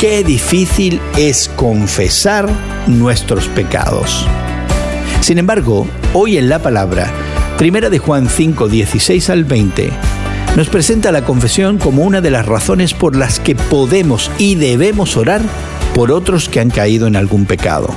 qué difícil es confesar nuestros pecados. Sin embargo, hoy en la palabra, Primera de Juan 5, 16 al 20, nos presenta la confesión como una de las razones por las que podemos y debemos orar por otros que han caído en algún pecado.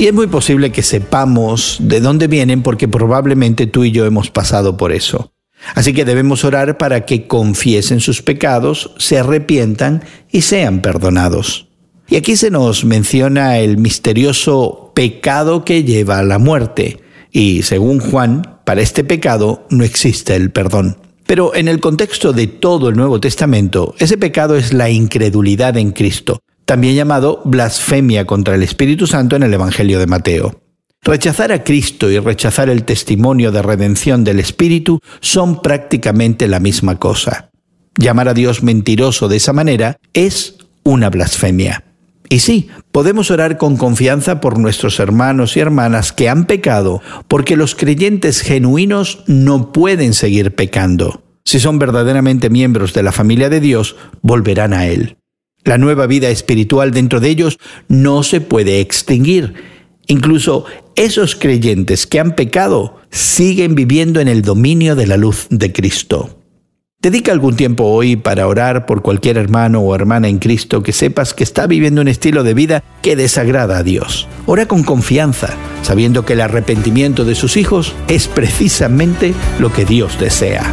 Y es muy posible que sepamos de dónde vienen porque probablemente tú y yo hemos pasado por eso. Así que debemos orar para que confiesen sus pecados, se arrepientan y sean perdonados. Y aquí se nos menciona el misterioso pecado que lleva a la muerte. Y según Juan, para este pecado no existe el perdón. Pero en el contexto de todo el Nuevo Testamento, ese pecado es la incredulidad en Cristo, también llamado blasfemia contra el Espíritu Santo en el Evangelio de Mateo. Rechazar a Cristo y rechazar el testimonio de redención del Espíritu son prácticamente la misma cosa. Llamar a Dios mentiroso de esa manera es una blasfemia. Y sí, podemos orar con confianza por nuestros hermanos y hermanas que han pecado, porque los creyentes genuinos no pueden seguir pecando. Si son verdaderamente miembros de la familia de Dios, volverán a Él. La nueva vida espiritual dentro de ellos no se puede extinguir. Incluso esos creyentes que han pecado siguen viviendo en el dominio de la luz de Cristo. Dedica algún tiempo hoy para orar por cualquier hermano o hermana en Cristo que sepas que está viviendo un estilo de vida que desagrada a Dios. Ora con confianza, sabiendo que el arrepentimiento de sus hijos es precisamente lo que Dios desea.